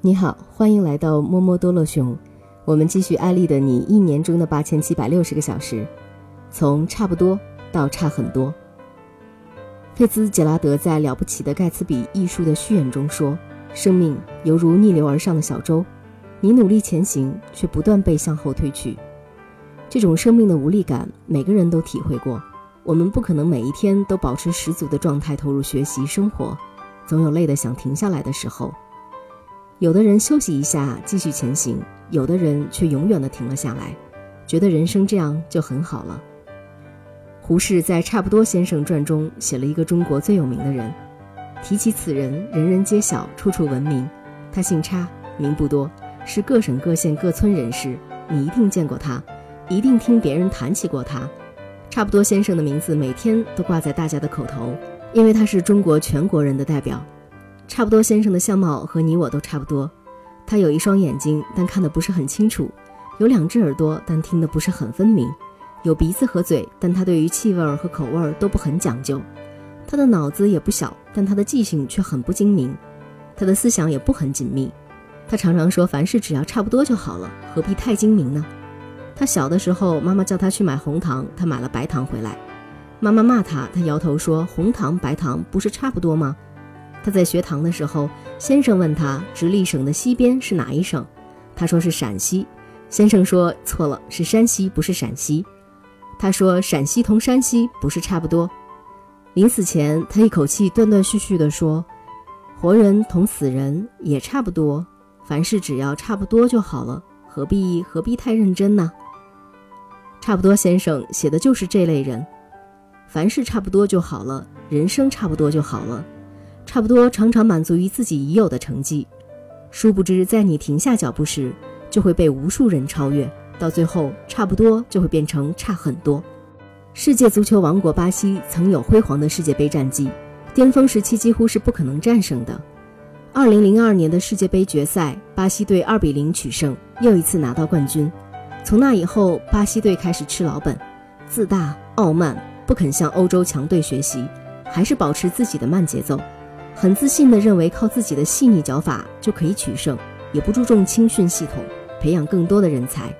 你好，欢迎来到摸摸多乐熊。我们继续艾丽的你一年中的八千七百六十个小时，从差不多到差很多。费兹杰拉德在《了不起的盖茨比》艺术的序言中说：“生命犹如逆流而上的小舟，你努力前行，却不断被向后推去。这种生命的无力感，每个人都体会过。我们不可能每一天都保持十足的状态投入学习生活，总有累得想停下来的时候。有的人休息一下继续前行，有的人却永远的停了下来，觉得人生这样就很好了。”胡适在《差不多先生传》中写了一个中国最有名的人，提起此人，人人皆晓，处处闻名。他姓差，名不多，是各省各县各村人士。你一定见过他，一定听别人谈起过他。差不多先生的名字每天都挂在大家的口头，因为他是中国全国人的代表。差不多先生的相貌和你我都差不多，他有一双眼睛，但看得不是很清楚；有两只耳朵，但听得不是很分明。有鼻子和嘴，但他对于气味和口味都不很讲究。他的脑子也不小，但他的记性却很不精明。他的思想也不很紧密。他常常说：“凡事只要差不多就好了，何必太精明呢？”他小的时候，妈妈叫他去买红糖，他买了白糖回来。妈妈骂他，他摇头说：“红糖白糖不是差不多吗？”他在学堂的时候，先生问他：“直隶省的西边是哪一省？”他说是陕西。先生说：“错了，是山西，不是陕西。”他说：“陕西同山西不是差不多。”临死前，他一口气断断续续地说：“活人同死人也差不多，凡事只要差不多就好了，何必何必太认真呢？”差不多先生写的就是这类人，凡事差不多就好了，人生差不多就好了，差不多常常满足于自己已有的成绩，殊不知在你停下脚步时，就会被无数人超越。到最后，差不多就会变成差很多。世界足球王国巴西曾有辉煌的世界杯战绩，巅峰时期几乎是不可能战胜的。二零零二年的世界杯决赛，巴西队二比零取胜，又一次拿到冠军。从那以后，巴西队开始吃老本，自大傲慢，不肯向欧洲强队学习，还是保持自己的慢节奏，很自信地认为靠自己的细腻脚法就可以取胜，也不注重青训系统，培养更多的人才。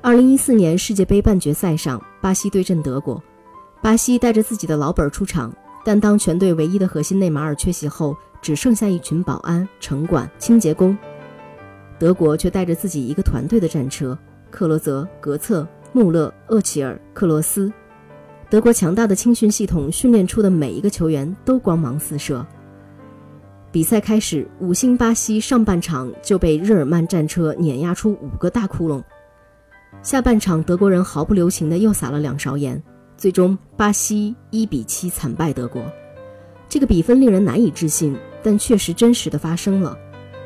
二零一四年世界杯半决赛上，巴西对阵德国，巴西带着自己的老本出场，但当全队唯一的核心内马尔缺席后，只剩下一群保安、城管、清洁工，德国却带着自己一个团队的战车，克罗泽、格策、穆勒、厄齐尔、克罗斯，德国强大的青训系统训练出的每一个球员都光芒四射。比赛开始，五星巴西上半场就被日耳曼战车碾压出五个大窟窿。下半场，德国人毫不留情的又撒了两勺盐，最终巴西一比七惨败德国。这个比分令人难以置信，但确实真实的发生了。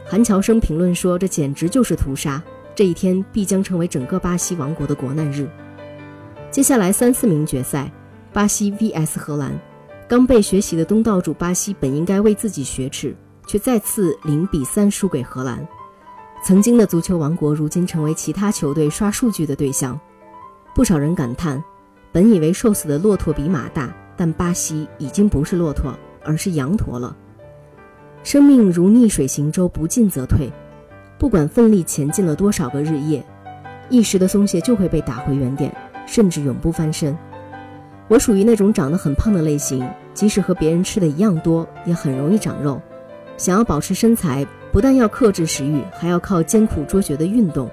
韩乔生评论说：“这简直就是屠杀，这一天必将成为整个巴西王国的国难日。”接下来三四名决赛，巴西 vs 荷兰。刚被学习的东道主巴西本应该为自己雪耻，却再次零比三输给荷兰。曾经的足球王国，如今成为其他球队刷数据的对象。不少人感叹，本以为瘦死的骆驼比马大，但巴西已经不是骆驼，而是羊驼了。生命如逆水行舟，不进则退。不管奋力前进了多少个日夜，一时的松懈就会被打回原点，甚至永不翻身。我属于那种长得很胖的类型，即使和别人吃的一样多，也很容易长肉。想要保持身材。不但要克制食欲，还要靠艰苦卓绝的运动。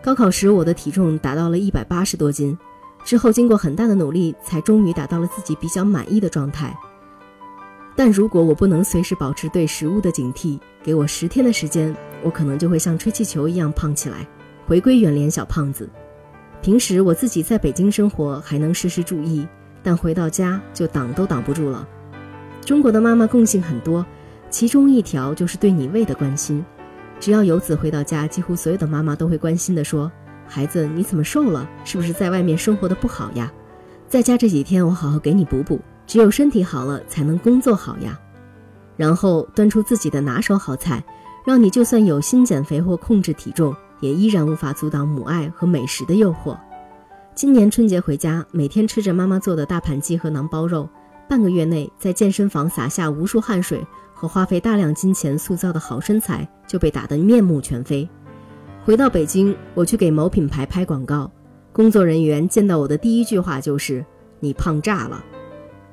高考时，我的体重达到了一百八十多斤，之后经过很大的努力，才终于达到了自己比较满意的状态。但如果我不能随时保持对食物的警惕，给我十天的时间，我可能就会像吹气球一样胖起来，回归圆脸小胖子。平时我自己在北京生活还能时时注意，但回到家就挡都挡不住了。中国的妈妈共性很多。其中一条就是对你胃的关心，只要游子回到家，几乎所有的妈妈都会关心地说：“孩子，你怎么瘦了？是不是在外面生活的不好呀？在家这几天，我好好给你补补。只有身体好了，才能工作好呀。”然后端出自己的拿手好菜，让你就算有心减肥或控制体重，也依然无法阻挡母爱和美食的诱惑。今年春节回家，每天吃着妈妈做的大盘鸡和馕包肉，半个月内在健身房洒下无数汗水。和花费大量金钱塑造的好身材就被打得面目全非。回到北京，我去给某品牌拍广告，工作人员见到我的第一句话就是：“你胖炸了。”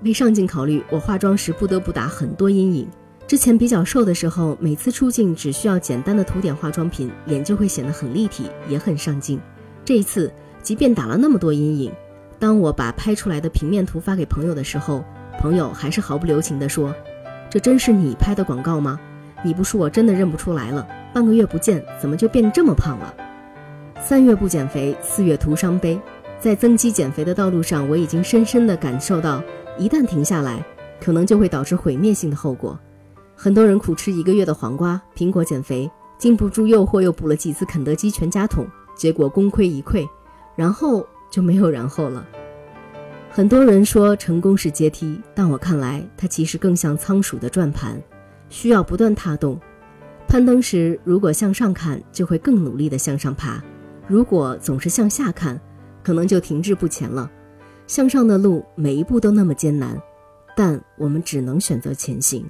为上镜考虑，我化妆时不得不打很多阴影。之前比较瘦的时候，每次出镜只需要简单的涂点化妆品，脸就会显得很立体，也很上镜。这一次，即便打了那么多阴影，当我把拍出来的平面图发给朋友的时候，朋友还是毫不留情地说：“这真是你拍的广告吗？你不说我真的认不出来了。半个月不见，怎么就变这么胖了？”三月不减肥，四月徒伤悲。在增肌减肥的道路上，我已经深深地感受到，一旦停下来，可能就会导致毁灭性的后果。很多人苦吃一个月的黄瓜、苹果减肥，经不住诱惑又补了几次肯德基全家桶，结果功亏一篑，然后就没有然后了。很多人说成功是阶梯，但我看来它其实更像仓鼠的转盘，需要不断踏动。攀登时，如果向上看，就会更努力地向上爬；如果总是向下看，可能就停滞不前了。向上的路每一步都那么艰难，但我们只能选择前行。